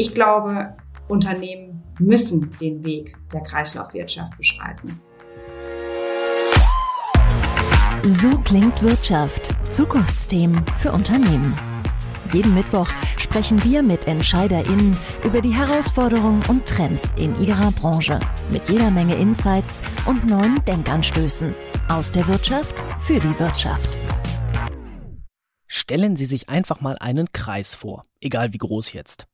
Ich glaube, Unternehmen müssen den Weg der Kreislaufwirtschaft beschreiten. So klingt Wirtschaft. Zukunftsthemen für Unternehmen. Jeden Mittwoch sprechen wir mit EntscheiderInnen über die Herausforderungen und Trends in ihrer Branche. Mit jeder Menge Insights und neuen Denkanstößen. Aus der Wirtschaft für die Wirtschaft. Stellen Sie sich einfach mal einen Kreis vor, egal wie groß jetzt.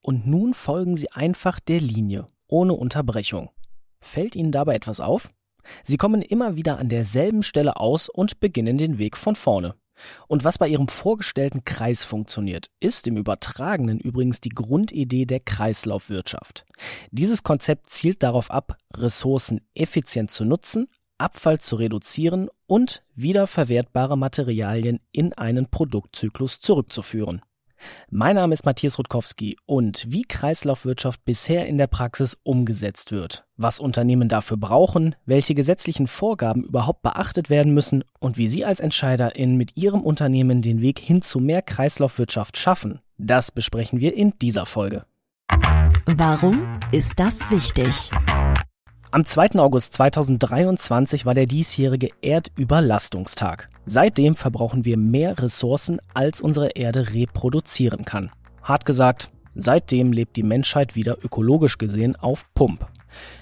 Und nun folgen Sie einfach der Linie, ohne Unterbrechung. Fällt Ihnen dabei etwas auf? Sie kommen immer wieder an derselben Stelle aus und beginnen den Weg von vorne. Und was bei Ihrem vorgestellten Kreis funktioniert, ist im Übertragenen übrigens die Grundidee der Kreislaufwirtschaft. Dieses Konzept zielt darauf ab, Ressourcen effizient zu nutzen, Abfall zu reduzieren und wiederverwertbare Materialien in einen Produktzyklus zurückzuführen. Mein Name ist Matthias Rutkowski und wie Kreislaufwirtschaft bisher in der Praxis umgesetzt wird, was Unternehmen dafür brauchen, welche gesetzlichen Vorgaben überhaupt beachtet werden müssen und wie Sie als Entscheiderin mit Ihrem Unternehmen den Weg hin zu mehr Kreislaufwirtschaft schaffen, das besprechen wir in dieser Folge. Warum ist das wichtig? Am 2. August 2023 war der diesjährige Erdüberlastungstag. Seitdem verbrauchen wir mehr Ressourcen, als unsere Erde reproduzieren kann. Hart gesagt, seitdem lebt die Menschheit wieder ökologisch gesehen auf Pump.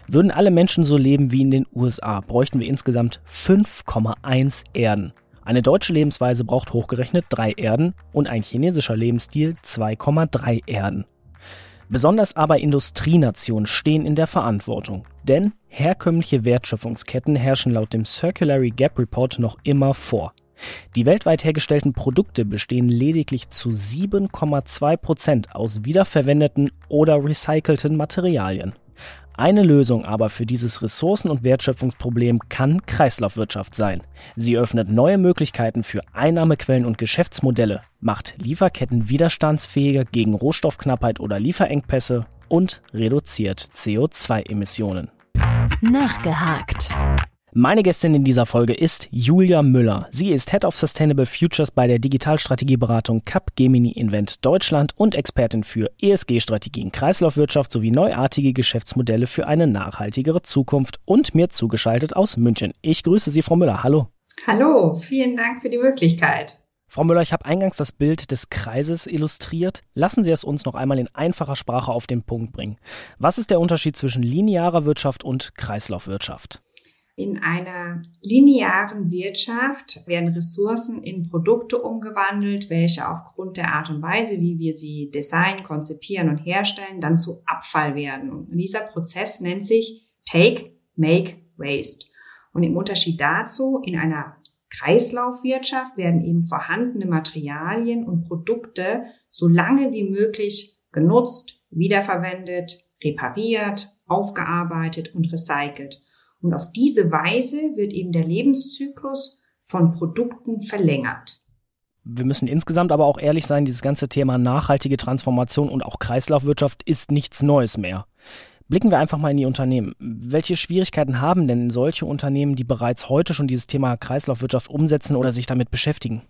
Würden alle Menschen so leben wie in den USA, bräuchten wir insgesamt 5,1 Erden. Eine deutsche Lebensweise braucht hochgerechnet drei Erden und ein chinesischer Lebensstil 2,3 Erden. Besonders aber Industrienationen stehen in der Verantwortung, denn herkömmliche Wertschöpfungsketten herrschen laut dem Circulary Gap Report noch immer vor. Die weltweit hergestellten Produkte bestehen lediglich zu 7,2 Prozent aus wiederverwendeten oder recycelten Materialien. Eine Lösung aber für dieses Ressourcen- und Wertschöpfungsproblem kann Kreislaufwirtschaft sein. Sie öffnet neue Möglichkeiten für Einnahmequellen und Geschäftsmodelle, macht Lieferketten widerstandsfähiger gegen Rohstoffknappheit oder Lieferengpässe und reduziert CO2-Emissionen. Nachgehakt. Meine Gästin in dieser Folge ist Julia Müller. Sie ist Head of Sustainable Futures bei der Digitalstrategieberatung Capgemini Invent Deutschland und Expertin für ESG-Strategien, Kreislaufwirtschaft sowie neuartige Geschäftsmodelle für eine nachhaltigere Zukunft und mir zugeschaltet aus München. Ich grüße Sie, Frau Müller. Hallo. Hallo, vielen Dank für die Möglichkeit. Frau Müller, ich habe eingangs das Bild des Kreises illustriert. Lassen Sie es uns noch einmal in einfacher Sprache auf den Punkt bringen. Was ist der Unterschied zwischen linearer Wirtschaft und Kreislaufwirtschaft? In einer linearen Wirtschaft werden Ressourcen in Produkte umgewandelt, welche aufgrund der Art und Weise, wie wir sie designen, konzipieren und herstellen, dann zu Abfall werden. Und dieser Prozess nennt sich Take, Make, Waste. Und im Unterschied dazu, in einer Kreislaufwirtschaft werden eben vorhandene Materialien und Produkte so lange wie möglich genutzt, wiederverwendet, repariert, aufgearbeitet und recycelt. Und auf diese Weise wird eben der Lebenszyklus von Produkten verlängert. Wir müssen insgesamt aber auch ehrlich sein, dieses ganze Thema nachhaltige Transformation und auch Kreislaufwirtschaft ist nichts Neues mehr. Blicken wir einfach mal in die Unternehmen. Welche Schwierigkeiten haben denn solche Unternehmen, die bereits heute schon dieses Thema Kreislaufwirtschaft umsetzen oder sich damit beschäftigen?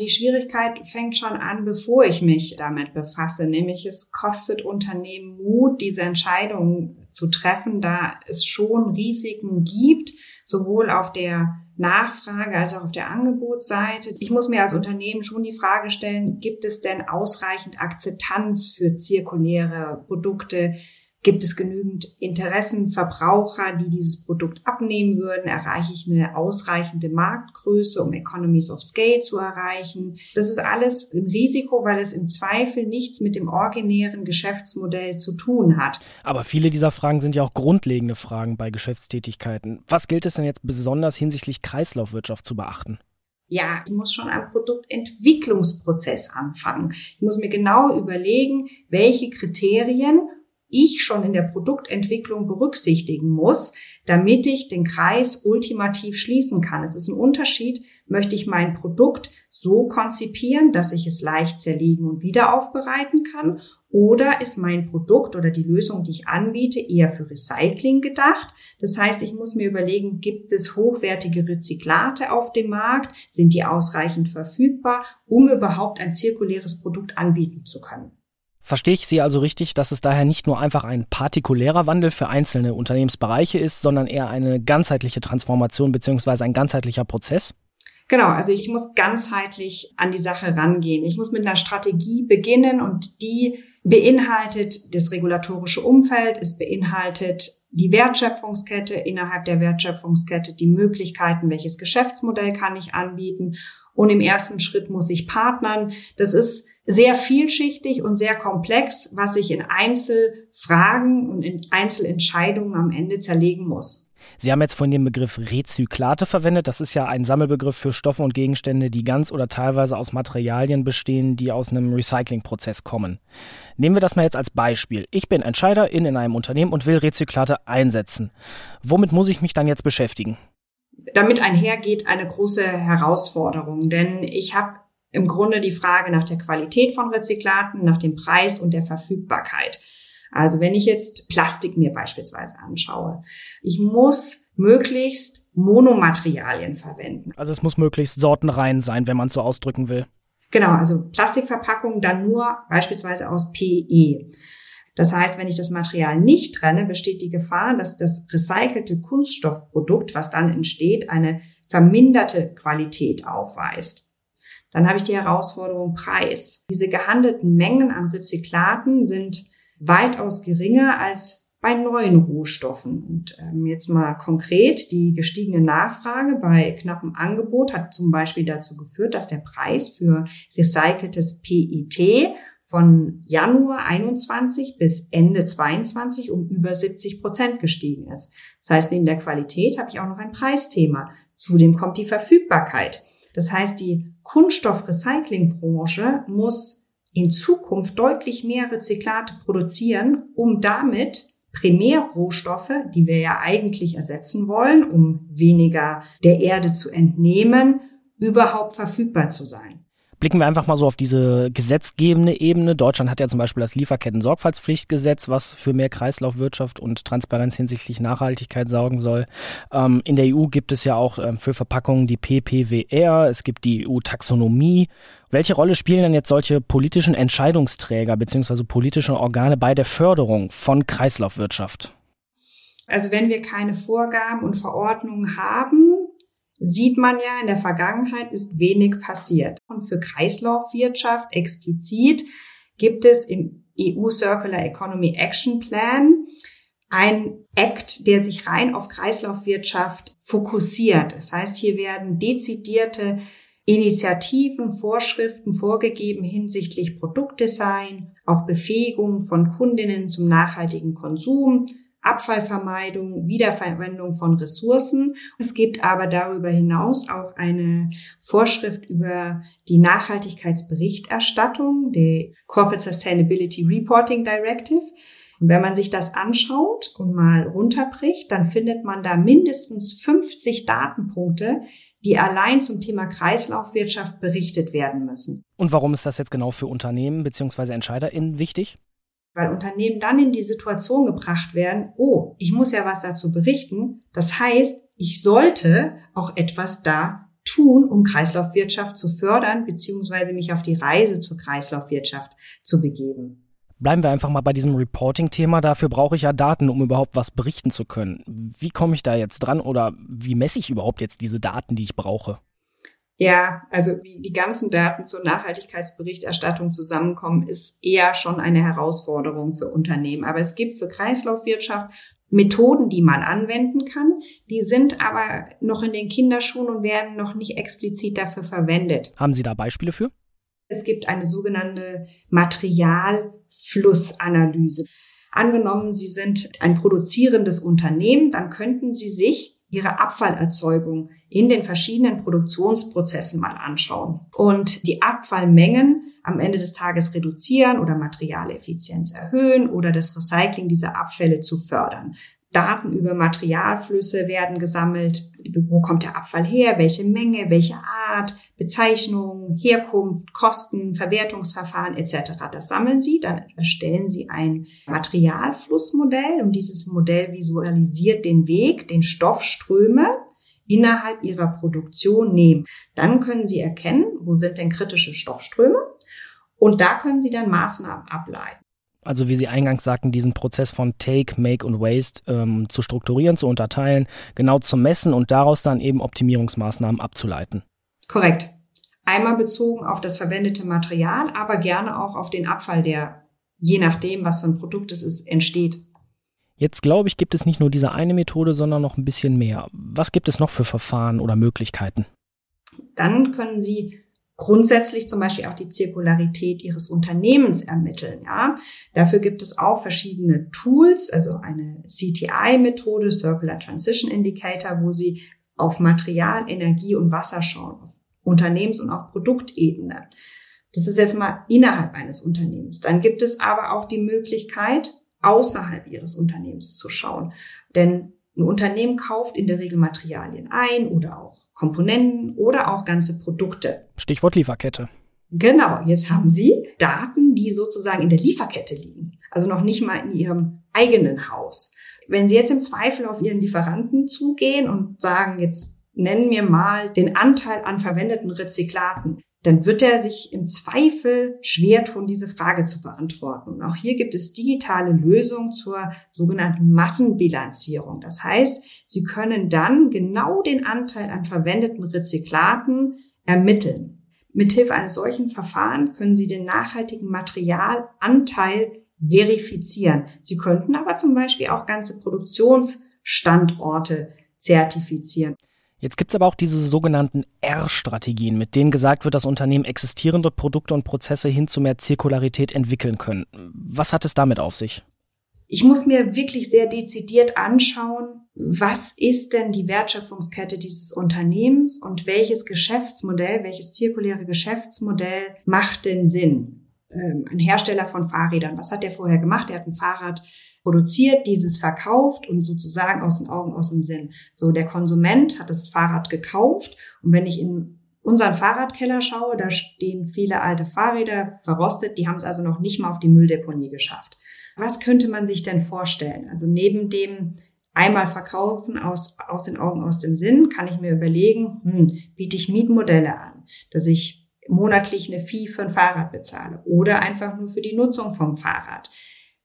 Die Schwierigkeit fängt schon an, bevor ich mich damit befasse, nämlich es kostet Unternehmen Mut, diese Entscheidungen zu treffen, da es schon Risiken gibt, sowohl auf der Nachfrage als auch auf der Angebotsseite. Ich muss mir als Unternehmen schon die Frage stellen, gibt es denn ausreichend Akzeptanz für zirkuläre Produkte? Gibt es genügend Interessenverbraucher, die dieses Produkt abnehmen würden? Erreiche ich eine ausreichende Marktgröße, um Economies of Scale zu erreichen? Das ist alles ein Risiko, weil es im Zweifel nichts mit dem originären Geschäftsmodell zu tun hat. Aber viele dieser Fragen sind ja auch grundlegende Fragen bei Geschäftstätigkeiten. Was gilt es denn jetzt besonders hinsichtlich Kreislaufwirtschaft zu beachten? Ja, ich muss schon am Produktentwicklungsprozess anfangen. Ich muss mir genau überlegen, welche Kriterien ich schon in der Produktentwicklung berücksichtigen muss, damit ich den Kreis ultimativ schließen kann. Es ist ein Unterschied, möchte ich mein Produkt so konzipieren, dass ich es leicht zerlegen und wieder aufbereiten kann, oder ist mein Produkt oder die Lösung, die ich anbiete, eher für Recycling gedacht? Das heißt, ich muss mir überlegen, gibt es hochwertige Rezyklate auf dem Markt? Sind die ausreichend verfügbar, um überhaupt ein zirkuläres Produkt anbieten zu können? Verstehe ich Sie also richtig, dass es daher nicht nur einfach ein partikulärer Wandel für einzelne Unternehmensbereiche ist, sondern eher eine ganzheitliche Transformation beziehungsweise ein ganzheitlicher Prozess? Genau, also ich muss ganzheitlich an die Sache rangehen. Ich muss mit einer Strategie beginnen und die beinhaltet das regulatorische Umfeld, es beinhaltet die Wertschöpfungskette, innerhalb der Wertschöpfungskette die Möglichkeiten, welches Geschäftsmodell kann ich anbieten und im ersten Schritt muss ich partnern. Das ist sehr vielschichtig und sehr komplex, was ich in Einzelfragen und in Einzelentscheidungen am Ende zerlegen muss. Sie haben jetzt vorhin den Begriff Rezyklate verwendet. Das ist ja ein Sammelbegriff für Stoffe und Gegenstände, die ganz oder teilweise aus Materialien bestehen, die aus einem Recyclingprozess kommen. Nehmen wir das mal jetzt als Beispiel. Ich bin Entscheiderin in einem Unternehmen und will Rezyklate einsetzen. Womit muss ich mich dann jetzt beschäftigen? Damit einhergeht eine große Herausforderung, denn ich habe im Grunde die Frage nach der Qualität von Rezyklaten, nach dem Preis und der Verfügbarkeit. Also wenn ich jetzt Plastik mir beispielsweise anschaue, ich muss möglichst Monomaterialien verwenden. Also es muss möglichst sortenrein sein, wenn man so ausdrücken will. Genau, also Plastikverpackung dann nur beispielsweise aus PE. Das heißt, wenn ich das Material nicht trenne, besteht die Gefahr, dass das recycelte Kunststoffprodukt, was dann entsteht, eine verminderte Qualität aufweist. Dann habe ich die Herausforderung Preis. Diese gehandelten Mengen an Rezyklaten sind weitaus geringer als bei neuen Rohstoffen. Und ähm, jetzt mal konkret, die gestiegene Nachfrage bei knappem Angebot hat zum Beispiel dazu geführt, dass der Preis für recyceltes PET von Januar 21 bis Ende 22 um über 70 Prozent gestiegen ist. Das heißt, neben der Qualität habe ich auch noch ein Preisthema. Zudem kommt die Verfügbarkeit. Das heißt, die Kunststoffrecyclingbranche muss in Zukunft deutlich mehr Rezyklate produzieren, um damit Primärrohstoffe, die wir ja eigentlich ersetzen wollen, um weniger der Erde zu entnehmen, überhaupt verfügbar zu sein. Blicken wir einfach mal so auf diese gesetzgebende Ebene. Deutschland hat ja zum Beispiel das Lieferketten-Sorgfaltspflichtgesetz, was für mehr Kreislaufwirtschaft und Transparenz hinsichtlich Nachhaltigkeit sorgen soll. Ähm, in der EU gibt es ja auch ähm, für Verpackungen die PPWR, es gibt die EU-Taxonomie. Welche Rolle spielen denn jetzt solche politischen Entscheidungsträger bzw. politische Organe bei der Förderung von Kreislaufwirtschaft? Also wenn wir keine Vorgaben und Verordnungen haben, sieht man ja, in der Vergangenheit ist wenig passiert. Und für Kreislaufwirtschaft explizit gibt es im EU Circular Economy Action Plan ein Act, der sich rein auf Kreislaufwirtschaft fokussiert. Das heißt, hier werden dezidierte Initiativen, Vorschriften vorgegeben hinsichtlich Produktdesign, auch Befähigung von Kundinnen zum nachhaltigen Konsum, Abfallvermeidung, Wiederverwendung von Ressourcen. Es gibt aber darüber hinaus auch eine Vorschrift über die Nachhaltigkeitsberichterstattung, die Corporate Sustainability Reporting Directive. Und wenn man sich das anschaut und mal runterbricht, dann findet man da mindestens 50 Datenpunkte, die allein zum Thema Kreislaufwirtschaft berichtet werden müssen. Und warum ist das jetzt genau für Unternehmen bzw. EntscheiderInnen wichtig? Weil Unternehmen dann in die Situation gebracht werden, oh, ich muss ja was dazu berichten. Das heißt, ich sollte auch etwas da tun, um Kreislaufwirtschaft zu fördern, beziehungsweise mich auf die Reise zur Kreislaufwirtschaft zu begeben. Bleiben wir einfach mal bei diesem Reporting-Thema. Dafür brauche ich ja Daten, um überhaupt was berichten zu können. Wie komme ich da jetzt dran oder wie messe ich überhaupt jetzt diese Daten, die ich brauche? Ja, also wie die ganzen Daten zur Nachhaltigkeitsberichterstattung zusammenkommen, ist eher schon eine Herausforderung für Unternehmen. Aber es gibt für Kreislaufwirtschaft Methoden, die man anwenden kann. Die sind aber noch in den Kinderschuhen und werden noch nicht explizit dafür verwendet. Haben Sie da Beispiele für? Es gibt eine sogenannte Materialflussanalyse. Angenommen, Sie sind ein produzierendes Unternehmen, dann könnten Sie sich ihre Abfallerzeugung in den verschiedenen Produktionsprozessen mal anschauen und die Abfallmengen am Ende des Tages reduzieren oder Materialeffizienz erhöhen oder das Recycling dieser Abfälle zu fördern. Daten über Materialflüsse werden gesammelt. Wo kommt der Abfall her? Welche Menge? Welche Art? Bezeichnung, Herkunft, Kosten, Verwertungsverfahren etc. Das sammeln Sie. Dann erstellen Sie ein Materialflussmodell und dieses Modell visualisiert den Weg, den Stoffströme innerhalb Ihrer Produktion nehmen. Dann können Sie erkennen, wo sind denn kritische Stoffströme Und da können Sie dann Maßnahmen ableiten. Also wie Sie eingangs sagten, diesen Prozess von Take, Make und Waste ähm, zu strukturieren, zu unterteilen, genau zu messen und daraus dann eben Optimierungsmaßnahmen abzuleiten. Korrekt. Einmal bezogen auf das verwendete Material, aber gerne auch auf den Abfall, der je nachdem, was für ein Produkt es ist, entsteht. Jetzt glaube ich, gibt es nicht nur diese eine Methode, sondern noch ein bisschen mehr. Was gibt es noch für Verfahren oder Möglichkeiten? Dann können Sie grundsätzlich zum Beispiel auch die Zirkularität Ihres Unternehmens ermitteln. Ja, dafür gibt es auch verschiedene Tools, also eine CTI-Methode, Circular Transition Indicator, wo Sie auf Material, Energie und Wasser schauen, auf Unternehmens- und auf Produktebene. Das ist jetzt mal innerhalb eines Unternehmens. Dann gibt es aber auch die Möglichkeit, außerhalb ihres Unternehmens zu schauen. Denn ein Unternehmen kauft in der Regel Materialien ein oder auch Komponenten oder auch ganze Produkte. Stichwort Lieferkette. Genau, jetzt haben Sie Daten, die sozusagen in der Lieferkette liegen. Also noch nicht mal in Ihrem eigenen Haus. Wenn Sie jetzt im Zweifel auf Ihren Lieferanten zugehen und sagen, jetzt nennen wir mal den Anteil an verwendeten Rezyklaten, dann wird er sich im Zweifel schwer tun, diese Frage zu beantworten. Und auch hier gibt es digitale Lösungen zur sogenannten Massenbilanzierung. Das heißt, Sie können dann genau den Anteil an verwendeten Rezyklaten ermitteln. Mithilfe eines solchen Verfahrens können Sie den nachhaltigen Materialanteil verifizieren. Sie könnten aber zum Beispiel auch ganze Produktionsstandorte zertifizieren. Jetzt gibt es aber auch diese sogenannten R-Strategien, mit denen gesagt wird, dass Unternehmen existierende Produkte und Prozesse hin zu mehr Zirkularität entwickeln können. Was hat es damit auf sich? Ich muss mir wirklich sehr dezidiert anschauen, was ist denn die Wertschöpfungskette dieses Unternehmens und welches Geschäftsmodell, welches zirkuläre Geschäftsmodell macht denn Sinn? Ähm, ein Hersteller von Fahrrädern, was hat der vorher gemacht? Er hat ein Fahrrad produziert, dieses verkauft und sozusagen aus den Augen, aus dem Sinn. So, der Konsument hat das Fahrrad gekauft und wenn ich in unseren Fahrradkeller schaue, da stehen viele alte Fahrräder verrostet, die haben es also noch nicht mal auf die Mülldeponie geschafft. Was könnte man sich denn vorstellen? Also neben dem einmal verkaufen aus, aus den Augen, aus dem Sinn, kann ich mir überlegen, hm, biete ich Mietmodelle an, dass ich monatlich eine Fee für ein Fahrrad bezahle oder einfach nur für die Nutzung vom Fahrrad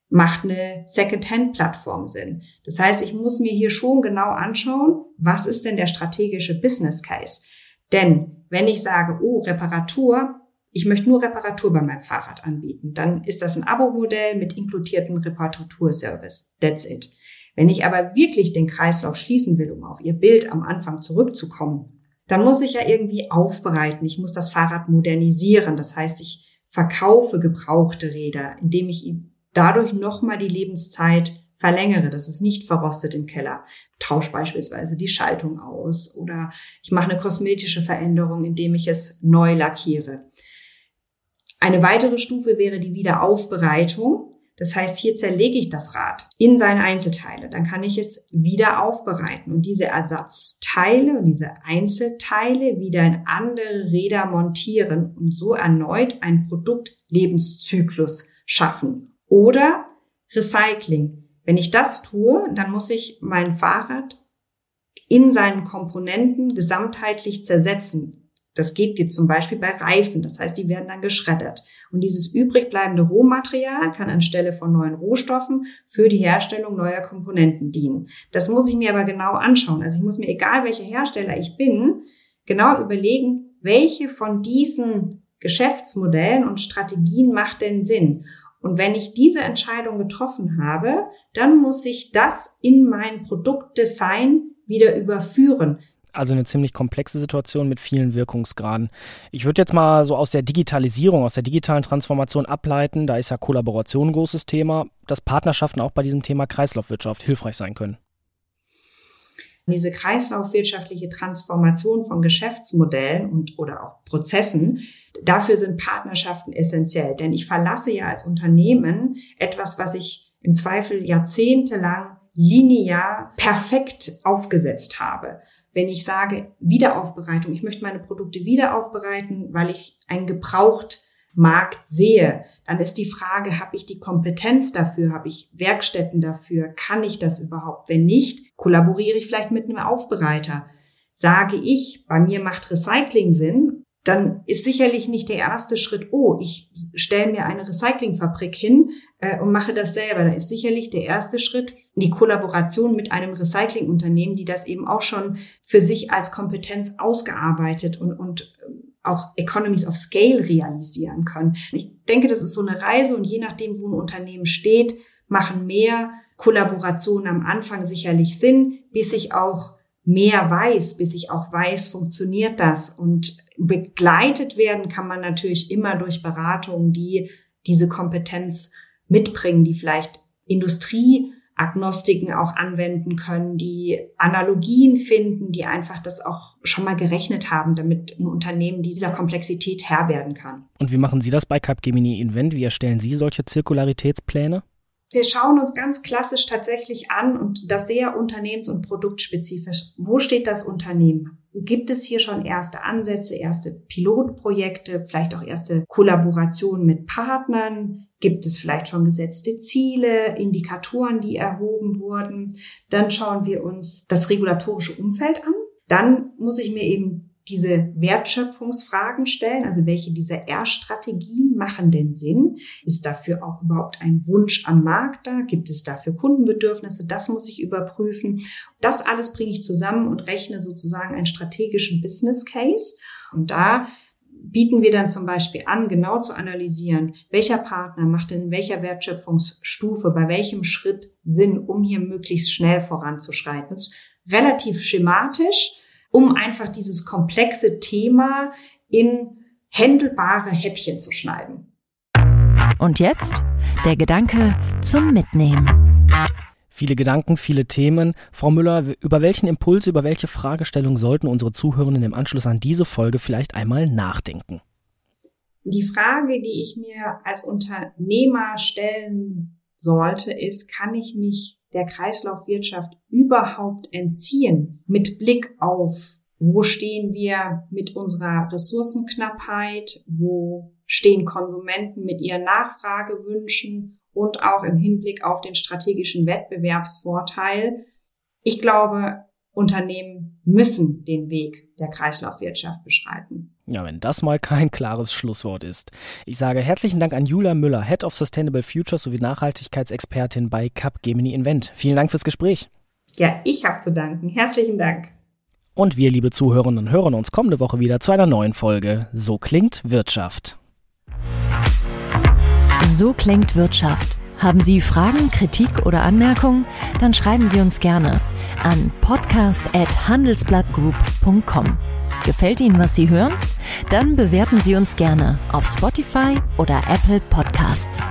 macht eine Second-Hand-Plattform Sinn. Das heißt, ich muss mir hier schon genau anschauen, was ist denn der strategische Business Case? Denn wenn ich sage, oh, Reparatur, ich möchte nur Reparatur bei meinem Fahrrad anbieten, dann ist das ein Abo-Modell mit inkludierten Reparaturservice. That's it. Wenn ich aber wirklich den Kreislauf schließen will, um auf Ihr Bild am Anfang zurückzukommen, dann muss ich ja irgendwie aufbereiten. Ich muss das Fahrrad modernisieren. Das heißt, ich verkaufe gebrauchte Räder, indem ich dadurch nochmal die Lebenszeit verlängere, dass es nicht verrostet im Keller. Tausch beispielsweise die Schaltung aus oder ich mache eine kosmetische Veränderung, indem ich es neu lackiere. Eine weitere Stufe wäre die Wiederaufbereitung. Das heißt, hier zerlege ich das Rad in seine Einzelteile. Dann kann ich es wieder aufbereiten und diese Ersatzteile und diese Einzelteile wieder in andere Räder montieren und so erneut einen Produktlebenszyklus schaffen. Oder Recycling. Wenn ich das tue, dann muss ich mein Fahrrad in seinen Komponenten gesamtheitlich zersetzen. Das geht jetzt zum Beispiel bei Reifen. Das heißt, die werden dann geschreddert. Und dieses übrig bleibende Rohmaterial kann anstelle von neuen Rohstoffen für die Herstellung neuer Komponenten dienen. Das muss ich mir aber genau anschauen. Also ich muss mir, egal welcher Hersteller ich bin, genau überlegen, welche von diesen Geschäftsmodellen und Strategien macht denn Sinn? Und wenn ich diese Entscheidung getroffen habe, dann muss ich das in mein Produktdesign wieder überführen. Also eine ziemlich komplexe Situation mit vielen Wirkungsgraden. Ich würde jetzt mal so aus der Digitalisierung, aus der digitalen Transformation ableiten, da ist ja Kollaboration ein großes Thema, dass Partnerschaften auch bei diesem Thema Kreislaufwirtschaft hilfreich sein können. Diese kreislaufwirtschaftliche Transformation von Geschäftsmodellen und oder auch Prozessen, dafür sind Partnerschaften essentiell. Denn ich verlasse ja als Unternehmen etwas, was ich im Zweifel jahrzehntelang linear perfekt aufgesetzt habe. Wenn ich sage Wiederaufbereitung, ich möchte meine Produkte wiederaufbereiten, weil ich ein gebraucht Markt sehe, dann ist die Frage, habe ich die Kompetenz dafür, habe ich Werkstätten dafür, kann ich das überhaupt? Wenn nicht, kollaboriere ich vielleicht mit einem Aufbereiter. Sage ich, bei mir macht Recycling Sinn, dann ist sicherlich nicht der erste Schritt, oh, ich stelle mir eine Recyclingfabrik hin äh, und mache das selber. Da ist sicherlich der erste Schritt die Kollaboration mit einem Recyclingunternehmen, die das eben auch schon für sich als Kompetenz ausgearbeitet und, und auch Economies of Scale realisieren können. Ich denke, das ist so eine Reise und je nachdem, wo ein Unternehmen steht, machen mehr Kollaborationen am Anfang sicherlich Sinn, bis ich auch mehr weiß, bis ich auch weiß, funktioniert das. Und begleitet werden kann man natürlich immer durch Beratungen, die diese Kompetenz mitbringen, die vielleicht Industrieagnostiken auch anwenden können, die Analogien finden, die einfach das auch schon mal gerechnet haben, damit ein Unternehmen dieser Komplexität Herr werden kann. Und wie machen Sie das bei Capgemini Invent? Wie erstellen Sie solche Zirkularitätspläne? wir schauen uns ganz klassisch tatsächlich an und das sehr unternehmens- und produktspezifisch. Wo steht das Unternehmen? Gibt es hier schon erste Ansätze, erste Pilotprojekte, vielleicht auch erste Kollaborationen mit Partnern? Gibt es vielleicht schon gesetzte Ziele, Indikatoren, die erhoben wurden? Dann schauen wir uns das regulatorische Umfeld an. Dann muss ich mir eben diese Wertschöpfungsfragen stellen, also welche dieser R-Strategien machen denn Sinn? Ist dafür auch überhaupt ein Wunsch am Markt da? Gibt es dafür Kundenbedürfnisse? Das muss ich überprüfen. Das alles bringe ich zusammen und rechne sozusagen einen strategischen Business Case. Und da bieten wir dann zum Beispiel an, genau zu analysieren, welcher Partner macht in welcher Wertschöpfungsstufe, bei welchem Schritt Sinn, um hier möglichst schnell voranzuschreiten. Das ist relativ schematisch, um einfach dieses komplexe Thema in händelbare Häppchen zu schneiden. Und jetzt der Gedanke zum Mitnehmen. Viele Gedanken, viele Themen. Frau Müller, über welchen Impuls, über welche Fragestellung sollten unsere Zuhörenden im Anschluss an diese Folge vielleicht einmal nachdenken? Die Frage, die ich mir als Unternehmer stellen sollte, ist, kann ich mich der Kreislaufwirtschaft überhaupt entziehen mit Blick auf, wo stehen wir mit unserer Ressourcenknappheit, wo stehen Konsumenten mit ihren Nachfragewünschen und auch im Hinblick auf den strategischen Wettbewerbsvorteil. Ich glaube, Unternehmen müssen den Weg der Kreislaufwirtschaft beschreiten. Ja, wenn das mal kein klares Schlusswort ist. Ich sage herzlichen Dank an Julia Müller, Head of Sustainable Futures sowie Nachhaltigkeitsexpertin bei Capgemini Invent. Vielen Dank fürs Gespräch. Ja, ich habe zu danken. Herzlichen Dank. Und wir, liebe Zuhörerinnen, hören uns kommende Woche wieder zu einer neuen Folge So klingt Wirtschaft. So klingt Wirtschaft. Haben Sie Fragen, Kritik oder Anmerkungen? Dann schreiben Sie uns gerne an podcast@handelsblattgroup.com. Gefällt Ihnen, was Sie hören? Dann bewerten Sie uns gerne auf Spotify oder Apple Podcasts.